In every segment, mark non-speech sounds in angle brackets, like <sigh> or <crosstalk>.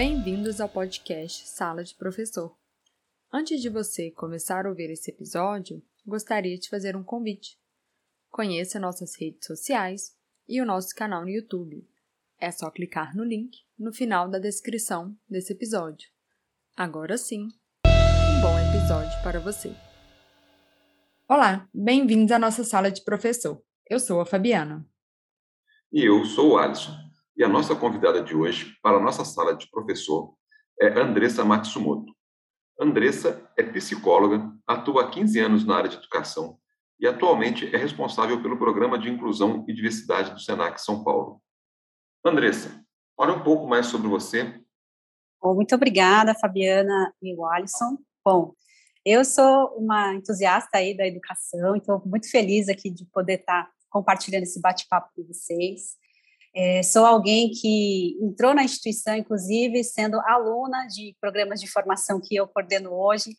Bem-vindos ao podcast Sala de Professor. Antes de você começar a ouvir esse episódio, gostaria de fazer um convite. Conheça nossas redes sociais e o nosso canal no YouTube. É só clicar no link no final da descrição desse episódio. Agora sim, um bom episódio para você. Olá, bem-vindos à nossa sala de professor. Eu sou a Fabiana. E eu sou o Alisson. E a nossa convidada de hoje para a nossa sala de professor é Andressa Matsumoto. Andressa é psicóloga, atua há 15 anos na área de educação e atualmente é responsável pelo Programa de Inclusão e Diversidade do SENAC São Paulo. Andressa, fale um pouco mais sobre você. Muito obrigada, Fabiana e o Alisson. Bom, eu sou uma entusiasta aí da educação, então muito feliz aqui de poder estar compartilhando esse bate-papo com vocês. É, sou alguém que entrou na instituição, inclusive, sendo aluna de programas de formação que eu coordeno hoje.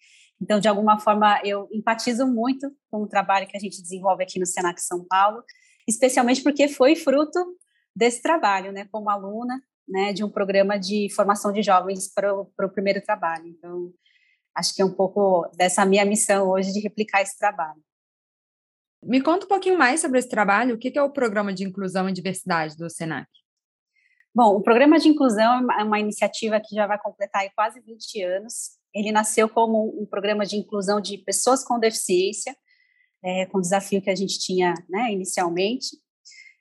Então, de alguma forma, eu empatizo muito com o trabalho que a gente desenvolve aqui no Senac São Paulo, especialmente porque foi fruto desse trabalho, né, como aluna, né, de um programa de formação de jovens para o primeiro trabalho. Então, acho que é um pouco dessa minha missão hoje de replicar esse trabalho. Me conta um pouquinho mais sobre esse trabalho. O que é o Programa de Inclusão e Diversidade do SENAC? Bom, o Programa de Inclusão é uma iniciativa que já vai completar quase 20 anos. Ele nasceu como um programa de inclusão de pessoas com deficiência, é, com o desafio que a gente tinha né, inicialmente,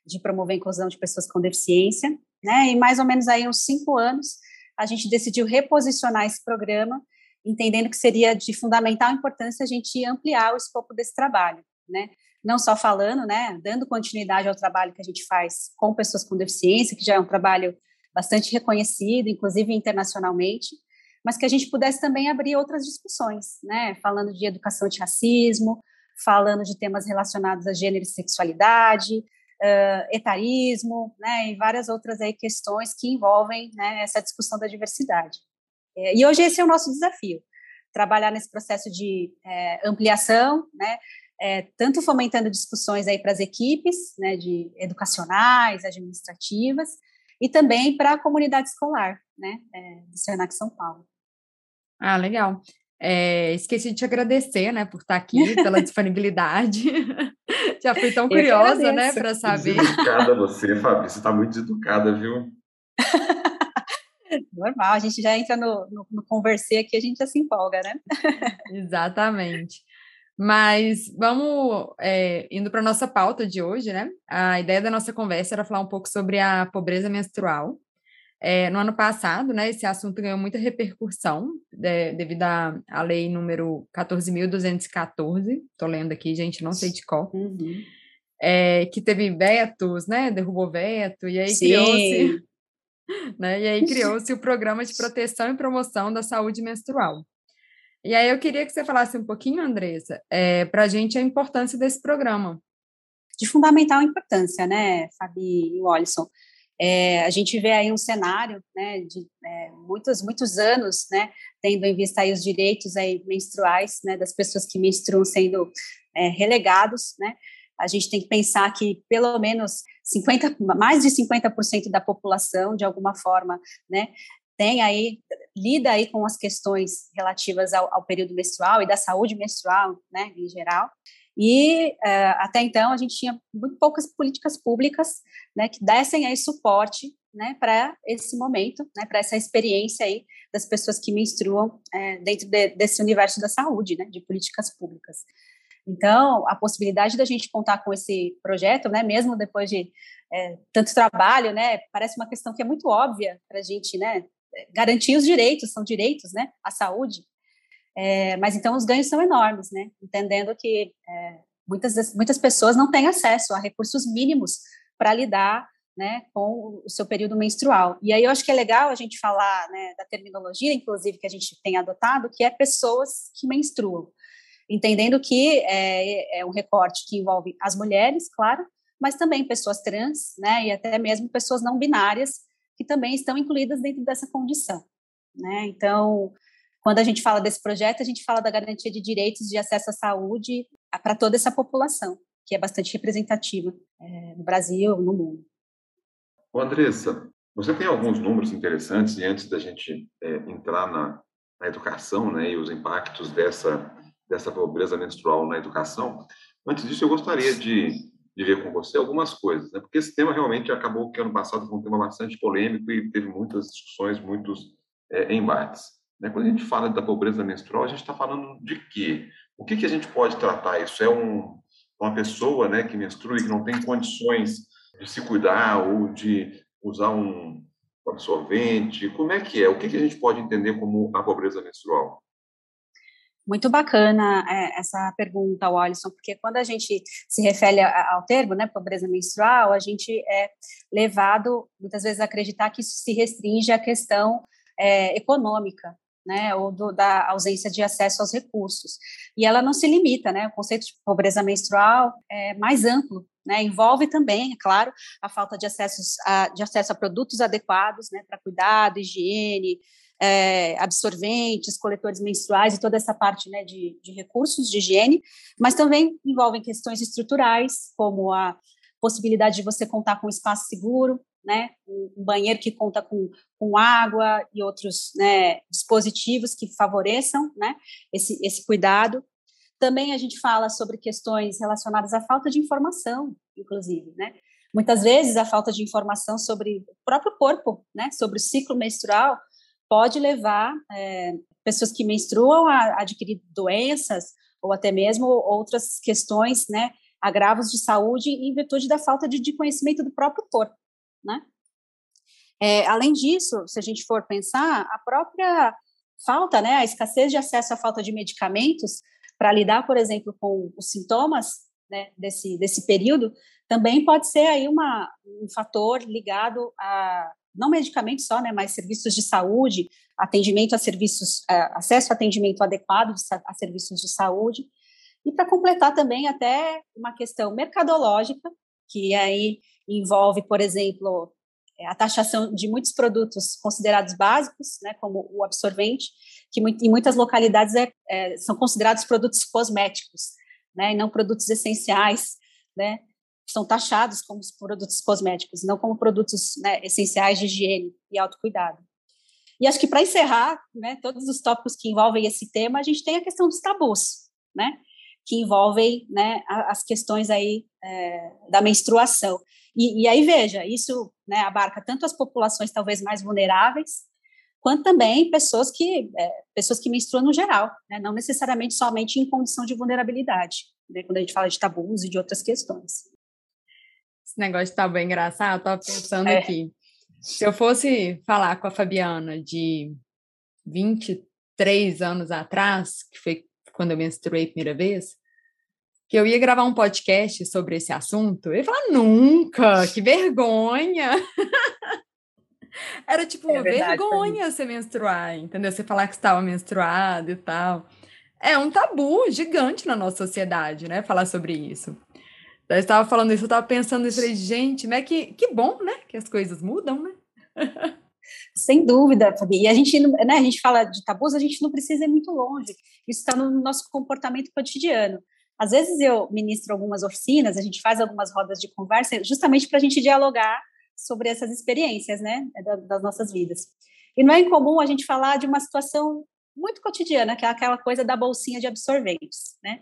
de promover a inclusão de pessoas com deficiência. Né, e mais ou menos aí uns cinco anos, a gente decidiu reposicionar esse programa, entendendo que seria de fundamental importância a gente ampliar o escopo desse trabalho. Né? Não só falando, né, dando continuidade ao trabalho que a gente faz com pessoas com deficiência, que já é um trabalho bastante reconhecido, inclusive internacionalmente, mas que a gente pudesse também abrir outras discussões, né, falando de educação de racismo, falando de temas relacionados a gênero e sexualidade, uh, etarismo, né, e várias outras aí questões que envolvem né, essa discussão da diversidade. É, e hoje esse é o nosso desafio, trabalhar nesse processo de é, ampliação, né, é, tanto fomentando discussões aí para as equipes, né, de educacionais, administrativas, e também para a comunidade escolar, né, é, do Senac São Paulo. Ah, legal. É, esqueci de te agradecer, né, por estar aqui, pela disponibilidade. <laughs> Já fui tão curiosa, né, para saber. Deseducada você, Fabi, você está muito deseducada, viu? <laughs> Normal, a gente já entra no, no, no aqui, a gente já se empolga, né? Exatamente. Mas vamos é, indo para a nossa pauta de hoje, né? A ideia da nossa conversa era falar um pouco sobre a pobreza menstrual. É, no ano passado, né, esse assunto ganhou muita repercussão de, devido à, à lei número 14.214, estou lendo aqui, gente, não sei de qual, uhum. é, que teve vetos, né, derrubou veto, e aí criou-se <laughs> né, e aí <laughs> criou-se o Programa de Proteção e Promoção da Saúde Menstrual. E aí eu queria que você falasse um pouquinho, Andressa, é, para a gente a importância desse programa. De fundamental importância, né, Fabi e Wallison? É, a gente vê aí um cenário né, de é, muitos, muitos anos, né, tendo em vista aí os direitos aí menstruais né, das pessoas que menstruam sendo é, relegados, né, a gente tem que pensar que pelo menos 50, mais de 50% da população, de alguma forma, né, tem aí, lida aí com as questões relativas ao, ao período menstrual e da saúde menstrual, né, em geral. E uh, até então a gente tinha muito poucas políticas públicas, né, que dessem aí suporte, né, para esse momento, né, para essa experiência aí das pessoas que menstruam é, dentro de, desse universo da saúde, né, de políticas públicas. Então, a possibilidade da gente contar com esse projeto, né, mesmo depois de é, tanto trabalho, né, parece uma questão que é muito óbvia para a gente, né, garantir os direitos, são direitos, né, à saúde. É, mas então os ganhos são enormes, né, entendendo que é, muitas, muitas pessoas não têm acesso a recursos mínimos para lidar né, com o seu período menstrual. E aí eu acho que é legal a gente falar né, da terminologia, inclusive, que a gente tem adotado, que é pessoas que menstruam, entendendo que é, é um recorte que envolve as mulheres, claro, mas também pessoas trans, né, e até mesmo pessoas não binárias, que também estão incluídas dentro dessa condição. Né? Então, quando a gente fala desse projeto, a gente fala da garantia de direitos de acesso à saúde para toda essa população, que é bastante representativa é, no Brasil, no mundo. Ô Andressa, Você tem alguns números interessantes e antes da gente é, entrar na, na educação, né, e os impactos dessa dessa pobreza menstrual na educação, antes disso eu gostaria de, de ver com você algumas coisas, né? Porque esse tema realmente acabou que ano passado foi um tema bastante polêmico e teve muitas discussões, muitos é, embates. Né? Quando a gente fala da pobreza menstrual, a gente está falando de quê? O que, que a gente pode tratar? Isso é um, uma pessoa né, que menstrua e que não tem condições de se cuidar ou de usar um absorvente? Como é que é? O que, que a gente pode entender como a pobreza menstrual? Muito bacana é, essa pergunta, Alisson, porque quando a gente se refere ao termo, né, pobreza menstrual, a gente é levado muitas vezes a acreditar que isso se restringe à questão é, econômica, né, ou do, da ausência de acesso aos recursos. E ela não se limita, né, o conceito de pobreza menstrual é mais amplo, né, envolve também, é claro, a falta de, acessos a, de acesso a produtos adequados, né, para cuidado, higiene, é, absorventes, coletores menstruais e toda essa parte né, de, de recursos de higiene, mas também envolvem questões estruturais, como a possibilidade de você contar com um espaço seguro, né, um banheiro que conta com, com água e outros né, dispositivos que favoreçam né, esse, esse cuidado. Também a gente fala sobre questões relacionadas à falta de informação, inclusive, né? Muitas vezes a falta de informação sobre o próprio corpo, né, sobre o ciclo menstrual, pode levar é, pessoas que menstruam a adquirir doenças ou até mesmo outras questões, né, agravos de saúde em virtude da falta de, de conhecimento do próprio corpo, né? É, além disso, se a gente for pensar, a própria falta, né, a escassez de acesso à falta de medicamentos para lidar, por exemplo, com os sintomas né, desse, desse período, também pode ser aí uma, um fator ligado a não medicamentos só, né, mas serviços de saúde, atendimento a serviços, uh, acesso a atendimento adequado a serviços de saúde, e para completar também até uma questão mercadológica, que aí envolve, por exemplo, é, a taxação de muitos produtos considerados básicos, né, como o absorvente, que em muitas localidades é, é, são considerados produtos cosméticos, né, e não produtos essenciais, né, são taxados como produtos cosméticos, não como produtos né, essenciais de higiene e autocuidado. E acho que para encerrar, né, todos os tópicos que envolvem esse tema, a gente tem a questão dos tabus, né, que envolvem né, as questões aí é, da menstruação. E, e, aí veja, isso né, abarca tanto as populações talvez mais vulneráveis, quanto também pessoas que é, pessoas que menstruam no geral, né, não necessariamente somente em condição de vulnerabilidade, né, quando a gente fala de tabus e de outras questões. Esse negócio tá bem engraçado, eu tava pensando é. aqui. Se eu fosse falar com a Fabiana de 23 anos atrás, que foi quando eu menstruei a primeira vez, que eu ia gravar um podcast sobre esse assunto, eu ia falar, nunca, que vergonha! <laughs> Era tipo, é verdade, vergonha você menstruar, entendeu? Você falar que estava menstruado e tal. É um tabu gigante na nossa sociedade, né? Falar sobre isso. Eu estava falando isso, eu estava pensando isso, falei, gente, mas que, que bom, né? Que as coisas mudam, né? <laughs> Sem dúvida, Fabi. E a gente, né, a gente fala de tabus, a gente não precisa ir muito longe. Isso está no nosso comportamento cotidiano. Às vezes eu ministro algumas oficinas, a gente faz algumas rodas de conversa, justamente para a gente dialogar sobre essas experiências, né, das nossas vidas. E não é incomum a gente falar de uma situação muito cotidiana, que é aquela coisa da bolsinha de absorventes, né?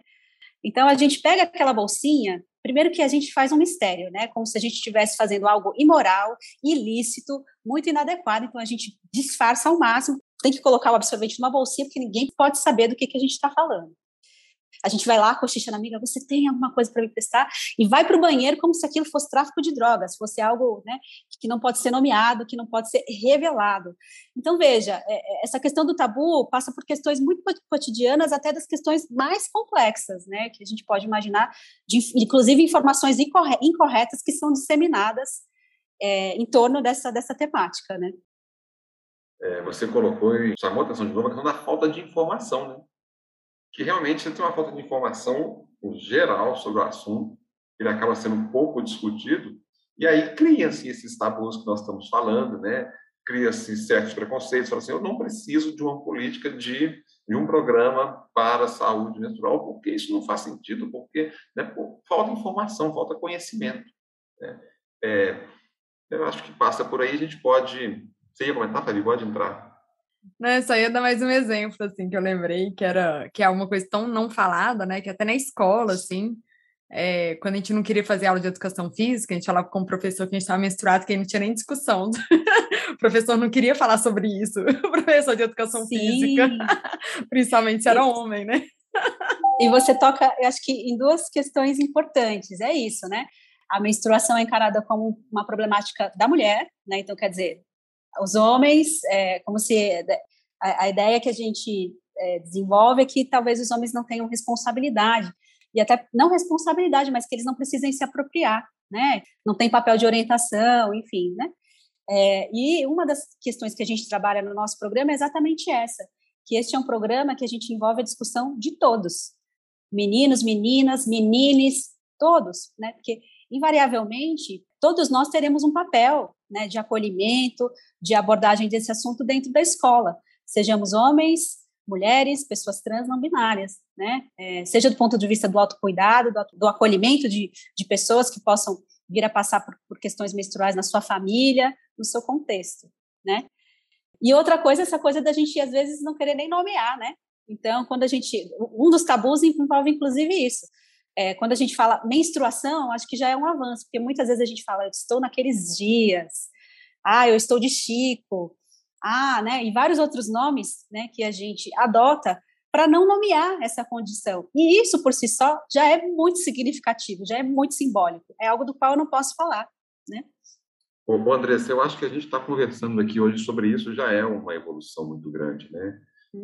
Então a gente pega aquela bolsinha Primeiro que a gente faz um mistério, né? Como se a gente estivesse fazendo algo imoral, ilícito, muito inadequado. Então a gente disfarça ao máximo. Tem que colocar o absorvente numa bolsinha, porque ninguém pode saber do que, que a gente está falando. A gente vai lá, cochicha na amiga, você tem alguma coisa para me prestar? E vai para o banheiro como se aquilo fosse tráfico de drogas, fosse algo né, que não pode ser nomeado, que não pode ser revelado. Então, veja, é, é, essa questão do tabu passa por questões muito cotidianas, até das questões mais complexas, né, que a gente pode imaginar, de, inclusive informações incorretas que são disseminadas é, em torno dessa, dessa temática, né? É, você colocou chamou a atenção de novo a questão da falta de informação, né? Que realmente tem uma falta de informação geral sobre o assunto, ele acaba sendo pouco discutido, e aí cria-se esses tabus que nós estamos falando, né? cria-se certos preconceitos, fala assim, eu não preciso de uma política de, de um programa para a saúde menstrual, porque isso não faz sentido, porque né, falta informação, falta conhecimento. Né? É, Eu acho que passa por aí, a gente pode. Você ia comentar, Fabi? Pode entrar. Não, só ia dar mais um exemplo, assim, que eu lembrei, que era que é uma coisa tão não falada, né? Que até na escola, assim, é, quando a gente não queria fazer aula de educação física, a gente falava com o professor que a gente estava menstruado, que não tinha nem discussão. <laughs> o professor não queria falar sobre isso, <laughs> o professor de educação Sim. física, <laughs> principalmente se era homem, né? e você toca, eu acho que em duas questões importantes, é isso, né? A menstruação é encarada como uma problemática da mulher, né? Então, quer dizer, os homens, é, como se a, a ideia que a gente é, desenvolve é que talvez os homens não tenham responsabilidade e até não responsabilidade, mas que eles não precisem se apropriar, né? Não tem papel de orientação, enfim, né? É, e uma das questões que a gente trabalha no nosso programa é exatamente essa, que este é um programa que a gente envolve a discussão de todos, meninos, meninas, menines, todos, né? Porque invariavelmente todos nós teremos um papel, né, de acolhimento, de abordagem desse assunto dentro da escola, sejamos homens, mulheres, pessoas trans não binárias, né? É, seja do ponto de vista do autocuidado, do, do acolhimento de, de pessoas que possam vir a passar por, por questões menstruais na sua família, no seu contexto, né? E outra coisa, essa coisa da gente às vezes não querer nem nomear, né? Então, quando a gente, um dos tabus envolve inclusive isso. É, quando a gente fala menstruação, acho que já é um avanço, porque muitas vezes a gente fala, eu estou naqueles dias, ah, eu estou de Chico, ah, né, e vários outros nomes, né, que a gente adota para não nomear essa condição. E isso por si só já é muito significativo, já é muito simbólico. É algo do qual eu não posso falar, né? Bom, Andressa, eu acho que a gente está conversando aqui hoje sobre isso já é uma evolução muito grande, né?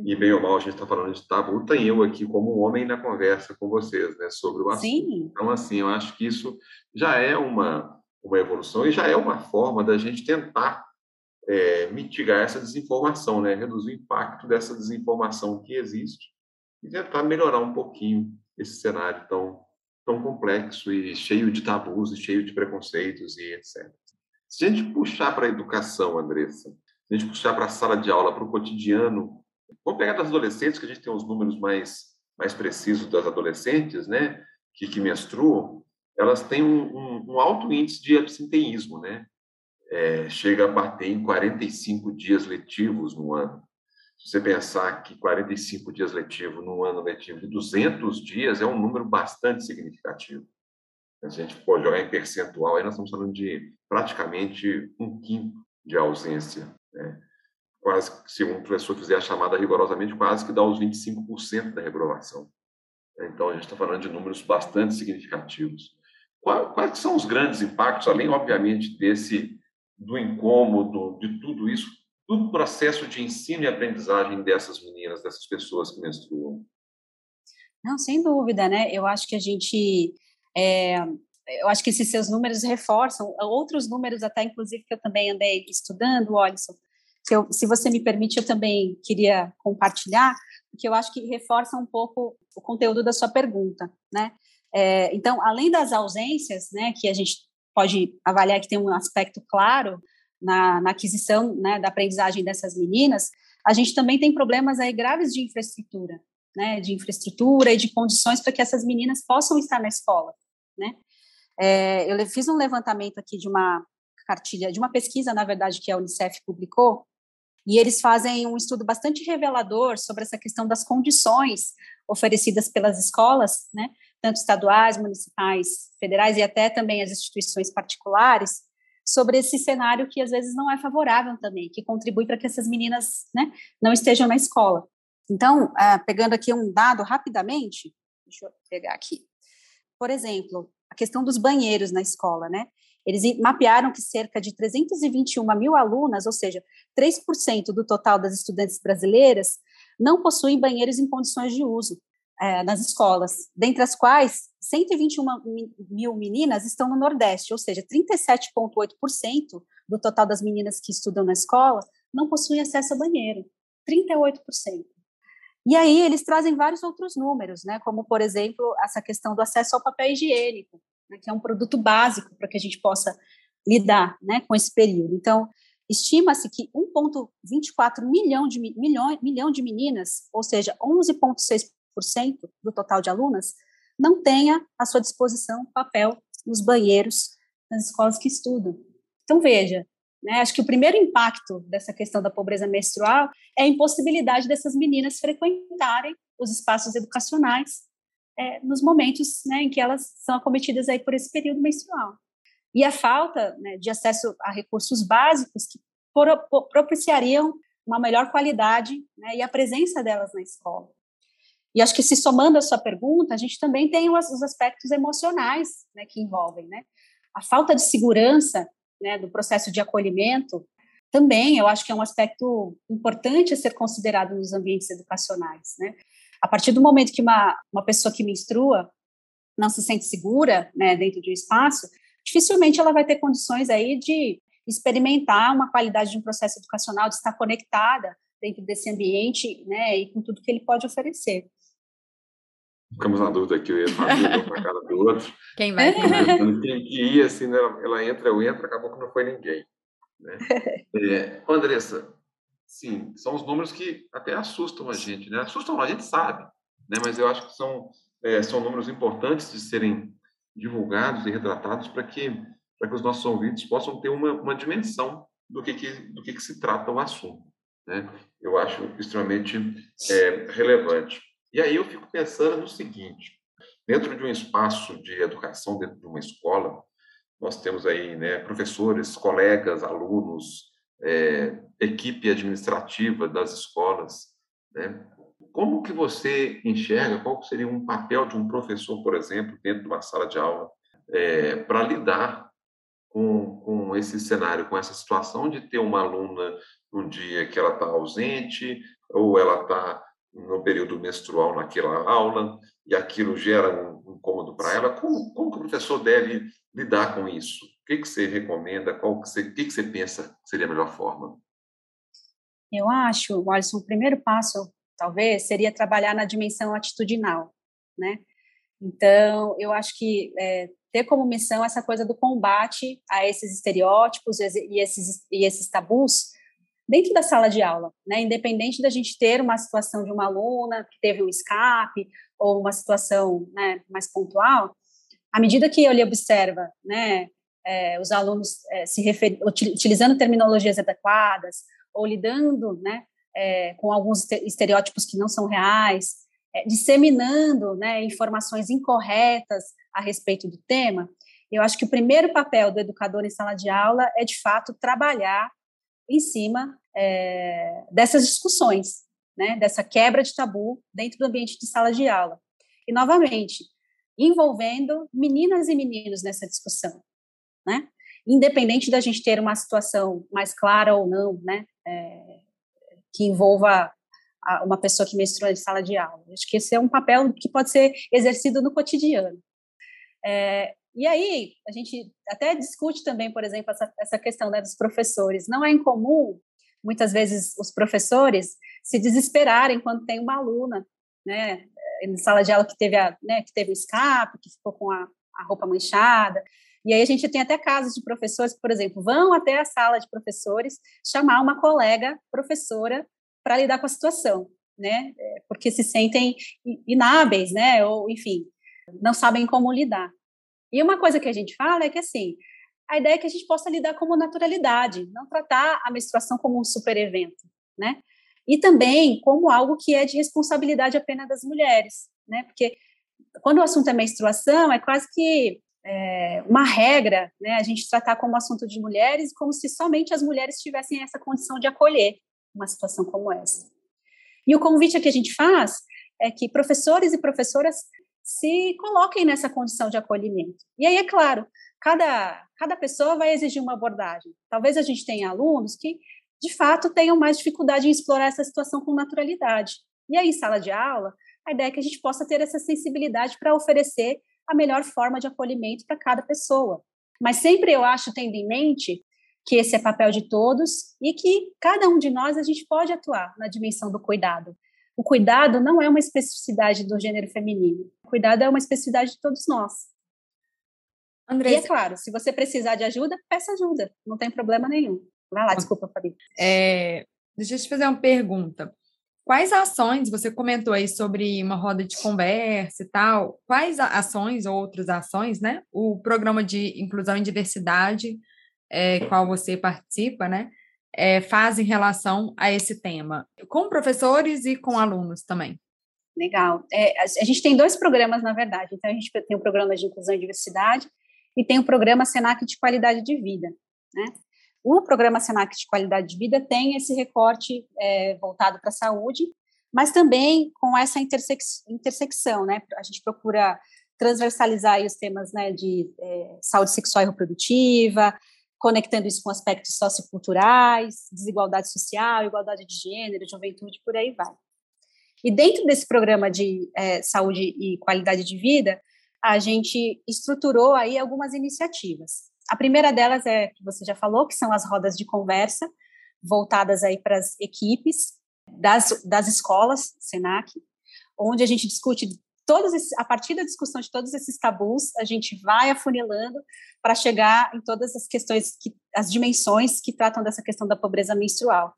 E bem ou mal a gente está falando de tabu, tem eu aqui como homem na conversa com vocês, né, sobre o assunto. Sim. Então, assim, eu acho que isso já é uma uma evolução e já é uma forma da gente tentar é, mitigar essa desinformação, né? reduzir o impacto dessa desinformação que existe e tentar melhorar um pouquinho esse cenário tão, tão complexo e cheio de tabus e cheio de preconceitos e etc. Se a gente puxar para a educação, Andressa, se a gente puxar para a sala de aula, para o cotidiano, vamos pegar das adolescentes, que a gente tem os números mais, mais precisos das adolescentes, né, que, que menstruam, elas têm um, um, um alto índice de absenteísmo, né? é, chega a bater em 45 dias letivos no ano. Se você pensar que 45 dias letivos num ano letivo de 200 dias é um número bastante significativo. A gente pode jogar em percentual, aí nós estamos falando de praticamente um quinto de ausência. Né? Quase, se um professor fizer a chamada rigorosamente, quase que dá os 25% da reprovação. Então, a gente está falando de números bastante significativos. Quais são os grandes impactos, além, obviamente, desse do incômodo, de tudo isso, do processo de ensino e aprendizagem dessas meninas, dessas pessoas que menstruam? Não, sem dúvida, né? Eu acho que a gente. É, eu acho que esses seus números reforçam outros números, até inclusive que eu também andei estudando, Alisson, que eu, se você me permite, eu também queria compartilhar, porque eu acho que reforça um pouco o conteúdo da sua pergunta, né? É, então, além das ausências, né, que a gente pode avaliar que tem um aspecto claro na, na aquisição né, da aprendizagem dessas meninas, a gente também tem problemas aí graves de infraestrutura, né, de infraestrutura e de condições para que essas meninas possam estar na escola, né. É, eu fiz um levantamento aqui de uma cartilha, de uma pesquisa, na verdade, que a Unicef publicou, e eles fazem um estudo bastante revelador sobre essa questão das condições oferecidas pelas escolas, né, tanto estaduais, municipais, federais e até também as instituições particulares, sobre esse cenário que às vezes não é favorável também, que contribui para que essas meninas né, não estejam na escola. Então, uh, pegando aqui um dado rapidamente, deixa eu pegar aqui. Por exemplo, a questão dos banheiros na escola, né? Eles mapearam que cerca de 321 mil alunas, ou seja, 3% do total das estudantes brasileiras, não possuem banheiros em condições de uso é, nas escolas, dentre as quais 121 mil meninas estão no Nordeste, ou seja, 37,8% do total das meninas que estudam na escola não possuem acesso a banheiro, 38%. E aí eles trazem vários outros números, né, como, por exemplo, essa questão do acesso ao papel higiênico, né, que é um produto básico para que a gente possa lidar né, com esse período. Então, estima-se que 1,24 milhão de, milhão, milhão de meninas, ou seja, 11,6% do total de alunas, não tenha à sua disposição papel nos banheiros nas escolas que estudam. Então, veja, né, acho que o primeiro impacto dessa questão da pobreza menstrual é a impossibilidade dessas meninas frequentarem os espaços educacionais é, nos momentos né, em que elas são acometidas aí por esse período menstrual. E a falta né, de acesso a recursos básicos que propiciariam uma melhor qualidade né, e a presença delas na escola. E acho que se somando a sua pergunta, a gente também tem os, os aspectos emocionais né, que envolvem, né? A falta de segurança né, do processo de acolhimento também eu acho que é um aspecto importante a ser considerado nos ambientes educacionais, né? A partir do momento que uma, uma pessoa que menstrua não se sente segura, né, dentro de um espaço, dificilmente ela vai ter condições aí de experimentar uma qualidade de um processo educacional, de estar conectada dentro desse ambiente, né, e com tudo que ele pode oferecer. Ficamos na dúvida aqui, eu ia fazer para cada do outro. Quem vai? Quem ia, assim, né, ela entra, eu entro, acabou que não foi ninguém. Né? <laughs> É, Andressa, sim, são os números que até assustam a gente, né? Assustam, a gente sabe, né? Mas eu acho que são, é, são números importantes de serem divulgados e retratados para que que os nossos ouvintes possam ter uma, uma dimensão do que, que do que, que se trata o assunto, né? Eu acho extremamente é, relevante. E aí eu fico pensando no seguinte: dentro de um espaço de educação, dentro de uma escola, nós temos aí né, professores, colegas, alunos, é, equipe administrativa das escolas. Né? Como que você enxerga, qual seria um papel de um professor, por exemplo, dentro de uma sala de aula, é, para lidar com, com esse cenário, com essa situação de ter uma aluna um dia que ela está ausente ou ela está no período menstrual naquela aula e aquilo gera um incômodo para ela, como, como que o professor deve lidar com isso? O que, que você recomenda? Qual que você, o que, que você pensa que seria a melhor forma? Eu acho, Alisson, o primeiro passo, talvez, seria trabalhar na dimensão atitudinal, né? Então, eu acho que é, ter como missão essa coisa do combate a esses estereótipos e esses, e esses tabus dentro da sala de aula, né? Independente da gente ter uma situação de uma aluna que teve um escape ou uma situação né, mais pontual, à medida que ele observa, né, é, os alunos é, se refer... utilizando terminologias adequadas ou lidando, né, é, com alguns estereótipos que não são reais, é, disseminando, né, informações incorretas a respeito do tema, eu acho que o primeiro papel do educador em sala de aula é de fato trabalhar em cima é, dessas discussões, né, dessa quebra de tabu dentro do ambiente de sala de aula. E, novamente, envolvendo meninas e meninos nessa discussão, né? Independente da gente ter uma situação mais clara ou não, né? É, que envolva uma pessoa que menstrua em sala de aula. Acho que esse é um papel que pode ser exercido no cotidiano. É, e aí, a gente até discute também, por exemplo, essa, essa questão né, dos professores. Não é incomum, muitas vezes, os professores se desesperarem quando tem uma aluna, né, em sala de aula que teve, a, né, que teve o escape, que ficou com a, a roupa manchada. E aí a gente tem até casos de professores, por exemplo, vão até a sala de professores chamar uma colega professora para lidar com a situação, né? É, porque se sentem inábeis, né? Ou, enfim, não sabem como lidar. E uma coisa que a gente fala é que, assim, a ideia é que a gente possa lidar como naturalidade, não tratar a menstruação como um super evento, né? E também como algo que é de responsabilidade apenas das mulheres, né? Porque quando o assunto é menstruação, é quase que é, uma regra, né? A gente tratar como assunto de mulheres, como se somente as mulheres tivessem essa condição de acolher uma situação como essa. E o convite que a gente faz é que professores e professoras se coloquem nessa condição de acolhimento. E aí, é claro, cada, cada pessoa vai exigir uma abordagem. Talvez a gente tenha alunos que, de fato, tenham mais dificuldade em explorar essa situação com naturalidade. E aí, em sala de aula, a ideia é que a gente possa ter essa sensibilidade para oferecer a melhor forma de acolhimento para cada pessoa. Mas sempre eu acho, tendo em mente que esse é papel de todos e que cada um de nós a gente pode atuar na dimensão do cuidado. O cuidado não é uma especificidade do gênero feminino. O cuidado é uma especificidade de todos nós. Andressa. E é claro, se você precisar de ajuda, peça ajuda. Não tem problema nenhum. Vai lá, desculpa, Fabi. É, deixa eu te fazer uma pergunta. Quais ações, você comentou aí sobre uma roda de conversa e tal, quais ações ou outras ações, né, o programa de inclusão e diversidade é, qual você participa, né, é, faz em relação a esse tema, com professores e com alunos também. Legal. É, a gente tem dois programas, na verdade. Então, a gente tem o programa de inclusão e diversidade e tem o programa Senac de qualidade de vida. Né? O programa Senac de qualidade de vida tem esse recorte é, voltado para a saúde, mas também com essa intersex, intersecção, né? A gente procura transversalizar os temas né, de é, saúde sexual e reprodutiva, conectando isso com aspectos socioculturais, desigualdade social, igualdade de gênero, juventude, por aí vai. E dentro desse programa de é, saúde e qualidade de vida, a gente estruturou aí algumas iniciativas. A primeira delas é que você já falou, que são as rodas de conversa, voltadas aí para as equipes das, das escolas, SENAC, onde a gente discute todos esses, a partir da discussão de todos esses tabus, a gente vai afunilando para chegar em todas as questões, que, as dimensões que tratam dessa questão da pobreza menstrual.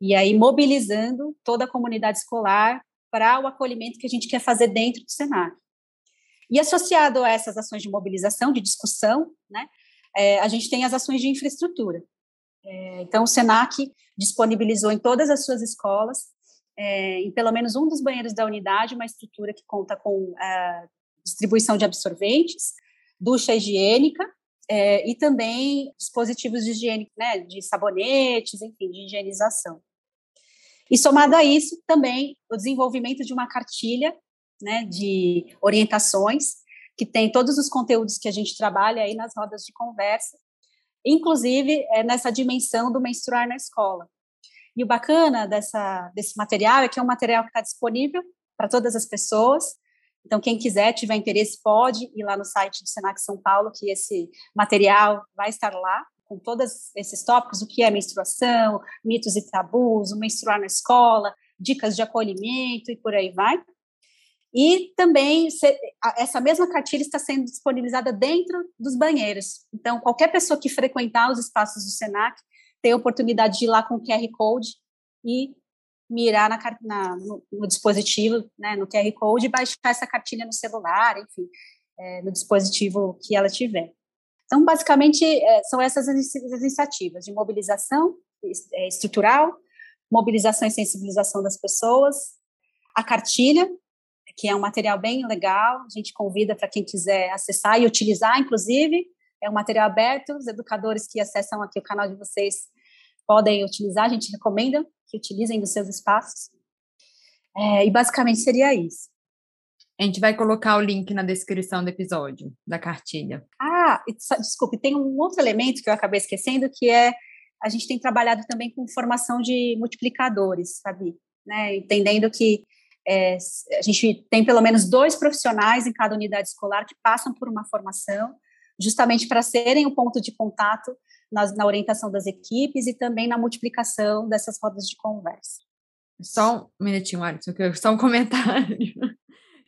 E aí mobilizando toda a comunidade escolar para o acolhimento que a gente quer fazer dentro do Senac. E associado a essas ações de mobilização, de discussão, né, é, a gente tem as ações de infraestrutura. É, então, o SENAC disponibilizou em todas as suas escolas, é, em pelo menos um dos banheiros da unidade, uma estrutura que conta com a distribuição de absorventes, ducha higiênica é, e também dispositivos de higiene, né, de sabonetes, enfim, de higienização. E somado a isso, também o desenvolvimento de uma cartilha né, de orientações, que tem todos os conteúdos que a gente trabalha aí nas rodas de conversa, inclusive é, nessa dimensão do menstruar na escola. E o bacana dessa, desse material é que é um material que está disponível para todas as pessoas. Então, quem quiser, tiver interesse, pode ir lá no site do Senac São Paulo, que esse material vai estar lá, com todos esses tópicos, o que é menstruação, mitos e tabus, o menstruar na escola, dicas de acolhimento e por aí vai. E também essa mesma cartilha está sendo disponibilizada dentro dos banheiros. Então, qualquer pessoa que frequentar os espaços do SENAC tem a oportunidade de ir lá com o QR Code e mirar na, na no, no, dispositivo, né, no QR Code, e baixar essa cartilha no celular, enfim, é, no dispositivo que ela tiver. Então, basicamente, é, são essas as iniciativas de mobilização é, estrutural, mobilização e sensibilização das pessoas, a cartilha, que é um material bem legal, a gente convida para quem quiser acessar e utilizar, inclusive, é um material aberto, os educadores que acessam aqui o canal de vocês podem utilizar, a gente recomenda que utilizem dos seus espaços. É, e basicamente seria isso. A gente vai colocar o link na descrição do episódio, da cartilha. Ah, desculpe, tem um outro elemento que eu acabei esquecendo, que é a gente tem trabalhado também com formação de multiplicadores, sabe? Né? Entendendo que é, a gente tem pelo menos dois profissionais em cada unidade escolar que passam por uma formação, justamente para serem o ponto de contato nas, na orientação das equipes e também na multiplicação dessas rodas de conversa. Só um minutinho, Alisson, só um <laughs> comentário.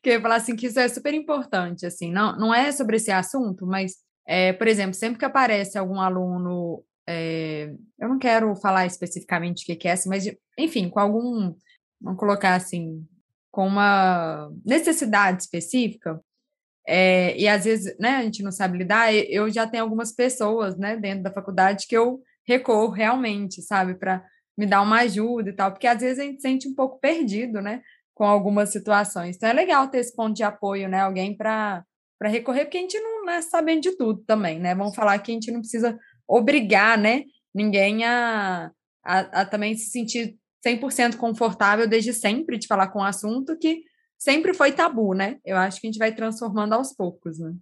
que eu falar assim que isso é super importante, assim, não, não é sobre esse assunto, mas, é, por exemplo, sempre que aparece algum aluno, é, eu não quero falar especificamente o que, que é, assim, mas, enfim, com algum, vamos colocar assim, com uma necessidade específica, é, e às vezes, né, a gente não sabe lidar, eu já tenho algumas pessoas, né, dentro da faculdade que eu recorro realmente, sabe, para me dar uma ajuda e tal, porque às vezes a gente sente um pouco perdido, né, com algumas situações. Então é legal ter esse ponto de apoio, né, alguém para recorrer, porque a gente não é sabendo de tudo também, né? Vamos falar que a gente não precisa obrigar, né, ninguém a, a, a também se sentir 100% confortável desde sempre de falar com o assunto que sempre foi tabu, né? Eu acho que a gente vai transformando aos poucos, né?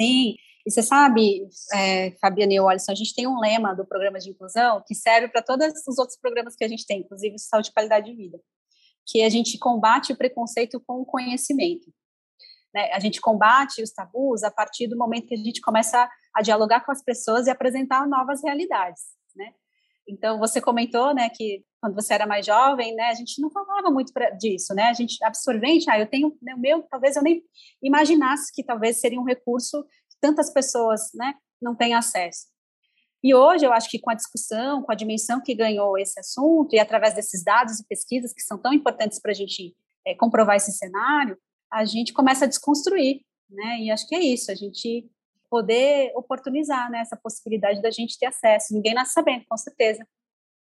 Sim, e você sabe, é, Fabiana e Alisson, a gente tem um lema do programa de inclusão que serve para todos os outros programas que a gente tem, inclusive saúde e qualidade de vida, que a gente combate o preconceito com o conhecimento. Né? A gente combate os tabus a partir do momento que a gente começa a dialogar com as pessoas e apresentar novas realidades, né? Então, você comentou, né, que quando você era mais jovem, né, a gente não falava muito pra, disso, né, a gente, absorvente, ah, eu tenho, né, o meu, talvez eu nem imaginasse que talvez seria um recurso que tantas pessoas, né, não têm acesso. E hoje eu acho que com a discussão, com a dimensão que ganhou esse assunto e através desses dados e pesquisas que são tão importantes para a gente é, comprovar esse cenário, a gente começa a desconstruir, né? E acho que é isso. A gente poder oportunizar né, essa possibilidade da gente ter acesso. Ninguém nasce sabendo, com certeza.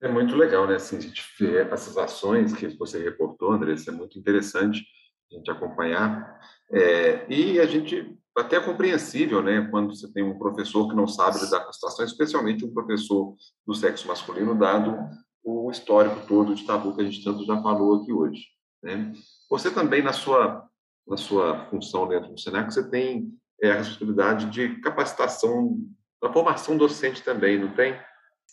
É muito legal, né? Assim, a gente ver essas ações que você reportou, Andressa, é muito interessante a gente acompanhar. É, e a gente, até é compreensível, né? Quando você tem um professor que não sabe lidar com a situação, especialmente um professor do sexo masculino, dado o histórico todo de tabu que a gente tanto já falou aqui hoje. Né? Você também, na sua, na sua função dentro do Senac, você tem é, a responsabilidade de capacitação, da formação docente também, não tem?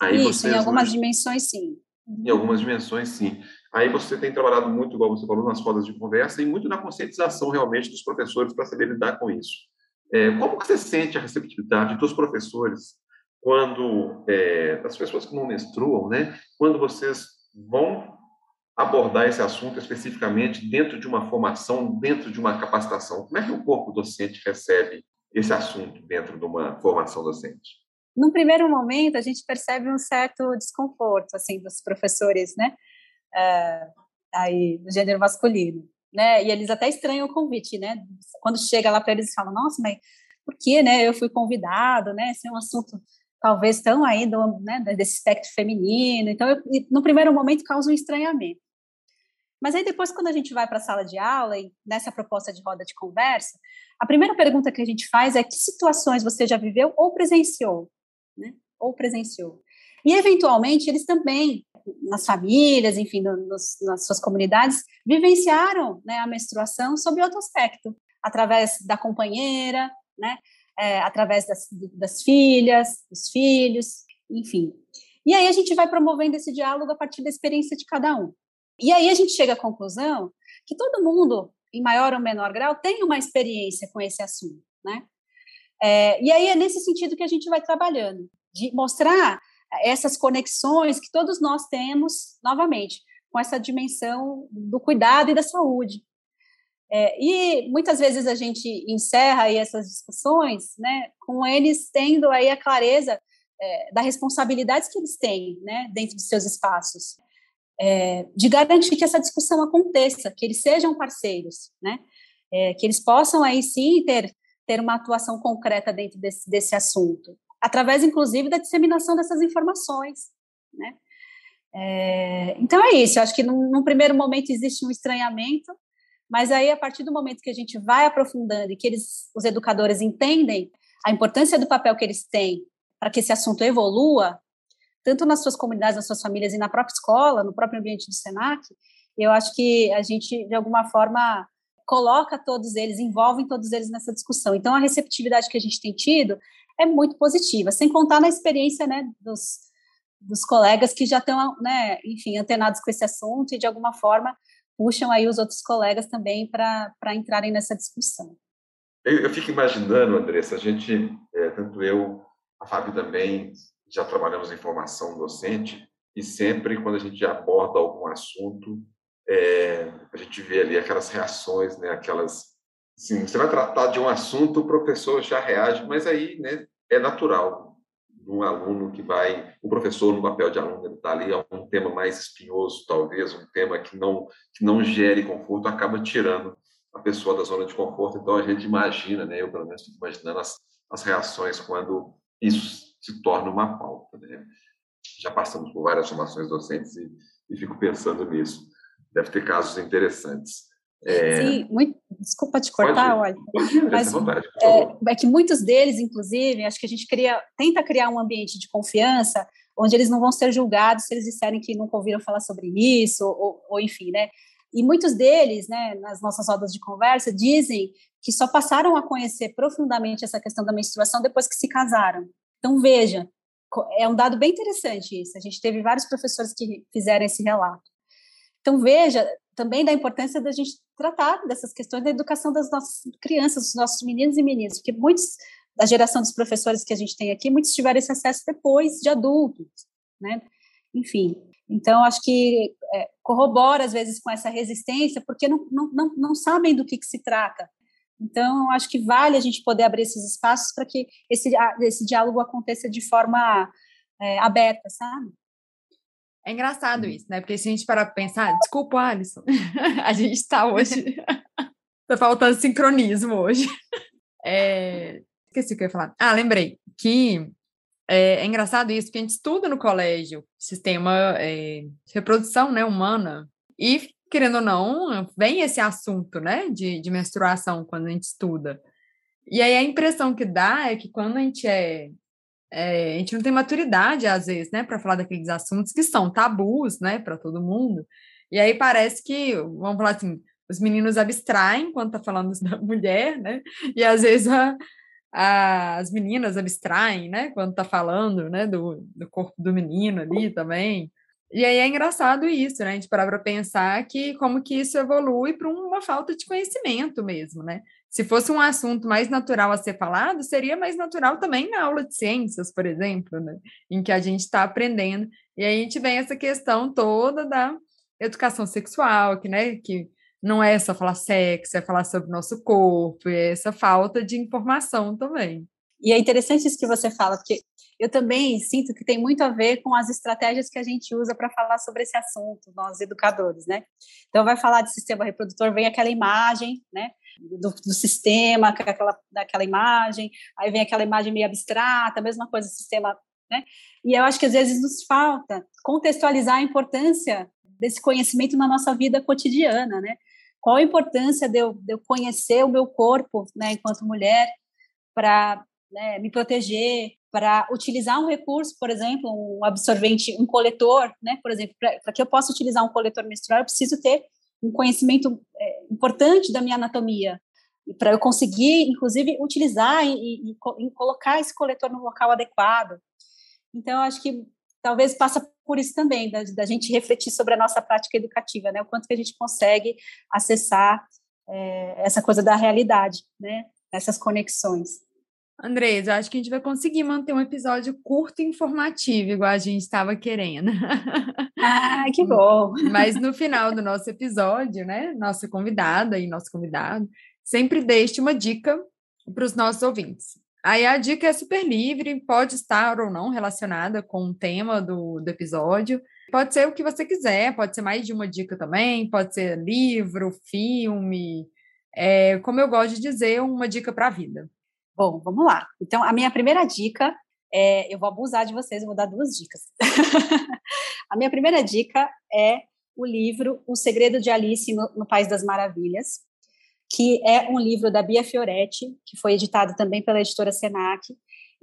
Aí Isso, em algumas hoje, dimensões, sim. Em algumas dimensões, sim. Aí você tem trabalhado muito, igual você falou, nas rodas de conversa e muito na conscientização realmente dos professores para saber lidar com isso. É, como você sente a receptividade dos professores quando, é, das pessoas que não menstruam, né? Quando vocês vão abordar esse assunto especificamente dentro de uma formação, dentro de uma capacitação? Como é que o corpo docente recebe esse assunto dentro de uma formação docente? Num primeiro momento a gente percebe um certo desconforto assim dos professores, né, uh, aí do gênero masculino, né, e eles até estranham o convite, né, quando chega lá para eles falam, nossa, mas por que, né, eu fui convidado, né, esse é um assunto talvez tão ainda, né, desse espectro feminino, então eu, no primeiro momento causa um estranhamento. Mas aí depois, quando a gente vai para a sala de aula e nessa proposta de roda de conversa, a primeira pergunta que a gente faz é que situações você já viveu ou presenciou né? Ou presenciou. E, eventualmente, eles também, nas famílias, enfim, no, nos, nas suas comunidades, vivenciaram né, a menstruação sob outro aspecto, através da companheira, né? É, através das, das filhas, dos filhos, enfim. E aí a gente vai promovendo esse diálogo a partir da experiência de cada um. E aí a gente chega à conclusão que todo mundo, em maior ou menor grau, tem uma experiência com esse assunto, né? É, e aí é nesse sentido que a gente vai trabalhando, de mostrar essas conexões que todos nós temos, novamente, com essa dimensão do cuidado e da saúde. É, e muitas vezes a gente encerra aí essas discussões, né, com eles tendo aí a clareza é, das responsabilidades que eles têm, né, dentro de seus espaços, é, de garantir que essa discussão aconteça, que eles sejam parceiros, né, é, que eles possam aí sim ter ter uma atuação concreta dentro desse, desse assunto, através, inclusive, da disseminação dessas informações, né? É, então é isso, eu acho que num, num, primeiro momento existe um estranhamento, mas aí a partir do momento que a gente vai aprofundando e que eles, os educadores entendem a importância do papel que eles têm para que esse assunto evolua, tanto nas suas comunidades, nas suas famílias e na própria escola, no próprio ambiente do Senac, eu acho que a gente, de alguma forma, coloca todos eles, envolve todos eles nessa discussão. Então, a receptividade que a gente tem tido é muito positiva, sem contar na experiência né, dos, dos colegas que já estão, né, enfim, antenados com esse assunto e, de alguma forma, puxam aí os outros colegas também para entrarem nessa discussão. Eu, eu, fico imaginando, Andressa, a gente, é, tanto eu, a Fábio também, já trabalhamos em formação docente, e sempre quando a gente aborda algum assunto, é, a gente vê ali aquelas reações, né, aquelas, assim, você vai tratar de um assunto, o professor já reage, mas aí, né, é natural um aluno que vai, o professor no papel de aluno, ele está ali, é um tema mais espinhoso, talvez, um tema que não, que não gere conforto, acaba tirando a pessoa da zona de conforto. Então, a gente imagina, né, eu pelo menos fico imaginando as, as reações quando isso se torna uma pauta. Né? Já passamos por várias formações docentes e, e fico pensando nisso deve ter casos interessantes. É... Sim, muito, desculpa te cortar, pode, olha. Pode mas vontade, é, é, que muitos deles, inclusive, acho que a gente cria, tenta criar um ambiente de confiança onde eles não vão ser julgados se eles disserem que nunca ouviram falar sobre isso, ou, ou enfim, né? E muitos deles, né, nas nossas rodas de conversa, dizem que só passaram a conhecer profundamente essa questão da menstruação depois que se casaram. Então, veja, é um dado bem interessante isso. A gente teve vários professores que fizeram esse relato. Então, veja também da importância da gente tratar dessas questões da educação das nossas crianças, dos nossos meninos e meninas, porque muitos da geração dos professores que a gente tem aqui, muitos tiveram esse acesso depois de adultos, né? Enfim, então acho que é, corrobora às vezes com essa resistência, porque não, não, não, não sabem do que, que se trata. Então, acho que vale a gente poder abrir esses espaços para que esse, esse diálogo aconteça de forma é, aberta, sabe? É engraçado isso, né? Porque se a gente parar para pensar, desculpa, Alisson, <laughs> a gente está hoje. <laughs> tá faltando sincronismo hoje. <laughs> É, Esqueci o que eu ia falar. Ah, lembrei que é, é engraçado isso, porque a gente estuda no colégio sistema é, de reprodução né, humana e, querendo ou não, vem esse assunto né, de, de menstruação quando a gente estuda. E aí a impressão que dá é que quando a gente é, é a gente não tem maturidade às vezes, né, para falar daqueles assuntos que são tabus, né, para todo mundo. E aí parece que, vamos falar assim, os meninos abstraem quando tá falando <laughs> da mulher, né? E às vezes a, a, as meninas abstraem, né? Quando tá falando, né? Do, do corpo do menino ali também. E aí é engraçado isso, né? A gente parar para pensar que como que isso evolui para uma falta de conhecimento mesmo, né? Se fosse um assunto mais natural a ser falado, seria mais natural também na aula de ciências, por exemplo, né? Em que a gente está aprendendo. E aí a gente vem essa questão toda da educação sexual, que, né, que não é só falar sexo, é falar sobre o nosso corpo, é essa falta de informação também. E é interessante isso que você fala, porque eu também sinto que tem muito a ver com as estratégias que a gente usa para falar sobre esse assunto, nós educadores, né? Então, vai falar de sistema reprodutor, vem aquela imagem, né? Do, do sistema, aquela, daquela imagem, aí vem aquela imagem meio abstrata, mesma coisa, sistema, né? E eu acho que às vezes nos falta contextualizar a importância desse conhecimento na nossa vida cotidiana, né? Qual a importância de eu, de eu conhecer o meu corpo, né, enquanto mulher, para né, me proteger, para utilizar um recurso, por exemplo, um absorvente, um coletor, né, por exemplo, para que eu possa utilizar um coletor menstrual, eu preciso ter um conhecimento é, importante da minha anatomia, para eu conseguir, inclusive, utilizar e, e, e, colocar esse coletor no local adequado. Então, acho que talvez passa por isso também, da, da, gente refletir sobre a nossa prática educativa, né? O quanto que a gente consegue acessar é, essa coisa da realidade, né? Essas conexões. Andresa, acho que a gente vai conseguir manter um episódio curto e informativo, igual a gente estava querendo. <laughs> Ah, que bom! Mas no final do nosso episódio, né, nossa convidada e nosso convidado sempre deixe uma dica para os nossos ouvintes. Aí a dica é super livre, pode estar ou não relacionada com o tema do, do episódio. Pode ser o que você quiser, pode ser mais de uma dica também, pode ser livro, filme. É, como eu gosto de dizer, uma dica para a vida. Bom, vamos lá. Então, a minha primeira dica é. Eu vou abusar de vocês, vou dar duas dicas. <laughs> a minha primeira dica é o livro O Segredo de Alice no, no País das Maravilhas, que é um livro da Bia Fioretti, que foi editado também pela editora Senac,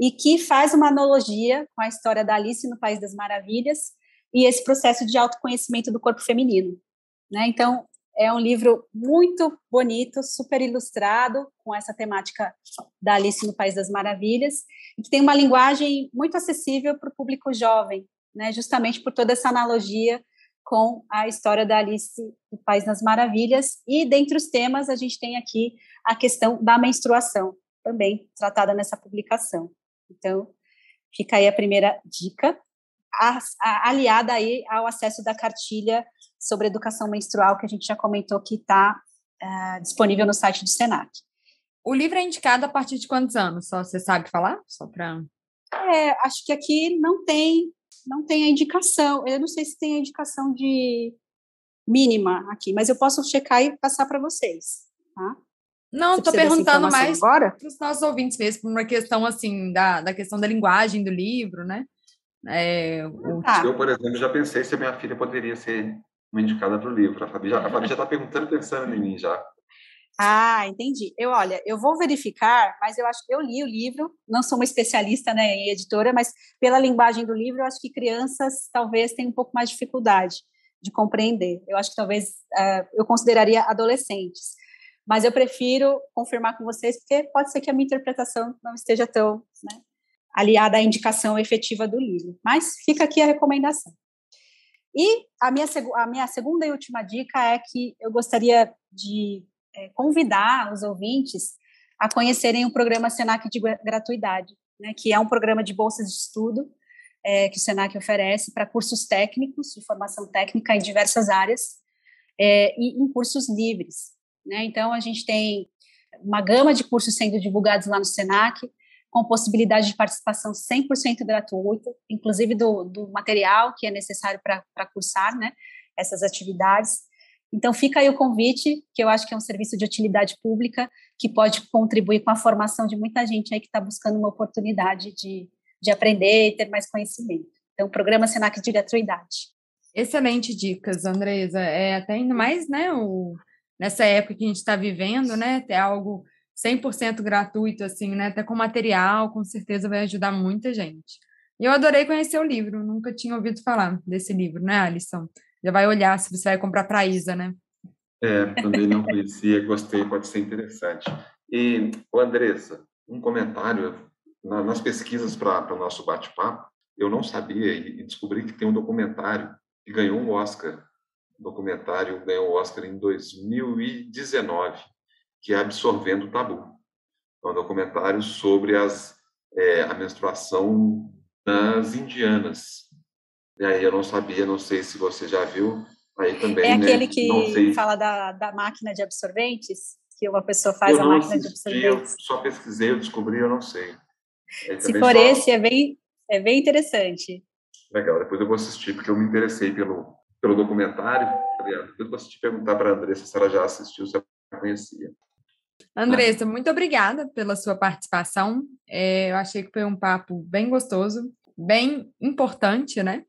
e que faz uma analogia com a história da Alice no País das Maravilhas e esse processo de autoconhecimento do corpo feminino. Né? Então, é um livro muito bonito, super ilustrado, com essa temática da Alice no País das Maravilhas, e que tem uma linguagem muito acessível para o público jovem, né? justamente por toda essa analogia com a história da Alice do País das Maravilhas. E dentre os temas, a gente tem aqui a questão da menstruação, também tratada nessa publicação. Então, fica aí a primeira dica, aliada aí ao acesso da cartilha sobre educação menstrual, que a gente já comentou que está uh, eh, disponível no site do Senac. O livro é indicado a partir de quantos anos? Só você sabe falar? Só para. É, acho que aqui não tem não tem a indicação. Eu não sei se tem a indicação de mínima aqui, mas eu posso checar e passar para vocês, tá? Não, estou perguntando mais para os nossos ouvintes mesmo, por uma questão assim, da, da questão da linguagem do livro, né? É, o... tá. Eu, por exemplo, já pensei se a minha filha poderia ser uma indicada para o livro. A Fabi já está <laughs> perguntando, pensando em mim já. Ah, entendi. Eu, olha, eu vou verificar, mas eu acho que eu li o livro, não sou uma especialista né, em editora, mas pela linguagem do livro, eu acho que crianças talvez tenham um pouco mais de dificuldade de compreender. Eu acho que talvez uh, eu consideraria adolescentes. Mas eu prefiro confirmar com vocês, porque pode ser que a minha interpretação não esteja tão né, aliada à indicação efetiva do livro. Mas fica aqui a recomendação. E a minha, a minha segunda e última dica é que eu gostaria de é, convidar os ouvintes a conhecerem o programa Senac de gratuidade, né, que é um programa de bolsas de estudo é, que o Senac oferece para cursos técnicos, de formação técnica em diversas áreas, é, e em cursos livres. Né? Então, a gente tem uma gama de cursos sendo divulgados lá no Senac, com possibilidade de participação 100% gratuita, inclusive do, do material que é necessário para cursar né, essas atividades. Então, fica aí o convite, que eu acho que é um serviço de utilidade pública, que pode contribuir com a formação de muita gente aí que está buscando uma oportunidade de, de aprender e ter mais conhecimento. Então, programa Senac de gratuidade. Excelente dicas, Andresa. É até ainda mais, né, o, nessa época que a gente está vivendo, né, ter algo 100% gratuito, assim, né, até com material, com certeza vai ajudar muita gente. E eu adorei conhecer o livro, nunca tinha ouvido falar desse livro, né, Alisson? Já vai olhar se você vai comprar para Isa, né? É, também não conhecia, gostei, pode ser interessante. E, Andressa, um comentário, na, nas pesquisas para o nosso bate-papo, eu não sabia e descobri que tem um documentário que ganhou um Oscar. O documentário ganhou o Oscar em 2019, que é Absorvendo o Tabu. É um documentário sobre as, é, a menstruação das indianas. E aí eu não sabia, não sei se você já viu, aí também, É né, aquele que fala da, da máquina de absorventes? Que uma pessoa faz eu a máquina assisti, de absorventes? Eu só pesquisei, eu descobri, eu não sei. Aí Se for só- esse, é bem, é bem interessante. Legal, depois eu vou assistir, porque eu me interessei pelo, pelo documentário. Depois eu vou assistir perguntar para a Andressa se ela já assistiu, se ela conhecia. Andressa, muito obrigada pela sua participação. É, eu achei que foi um papo bem gostoso, bem importante, né?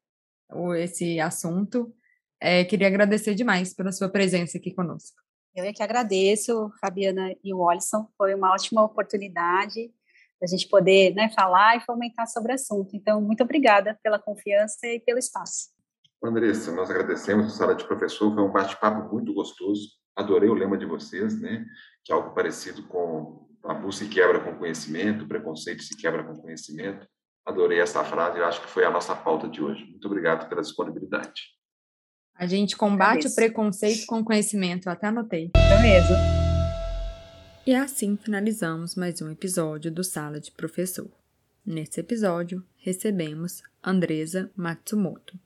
o- Esse assunto. É, queria agradecer demais pela sua presença aqui conosco. Eu é que agradeço, Fabiana e o Olisson. Foi uma ótima oportunidade da gente poder né, falar e fomentar sobre o assunto. Então, muito obrigada pela confiança e pelo espaço. Andressa, nós agradecemos a sala de professor, foi um bate-papo muito gostoso. Adorei o lema de vocês, né? Que é algo parecido com tabu se quebra com conhecimento, preconceito se quebra com conhecimento. Adorei essa frase, eu acho que foi a nossa pauta de hoje. Muito obrigado pela disponibilidade. A gente combate Agradeço. o preconceito com conhecimento, eu até anotei. É mesmo. E assim finalizamos mais um episódio do Sala de Professor. Nesse episódio, recebemos Andresa Matsumoto,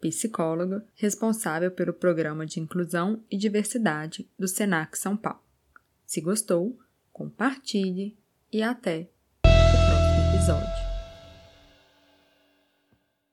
psicóloga responsável pelo Programa de Inclusão e Diversidade do SENAC São Paulo. Se gostou, compartilhe e até o próximo episódio.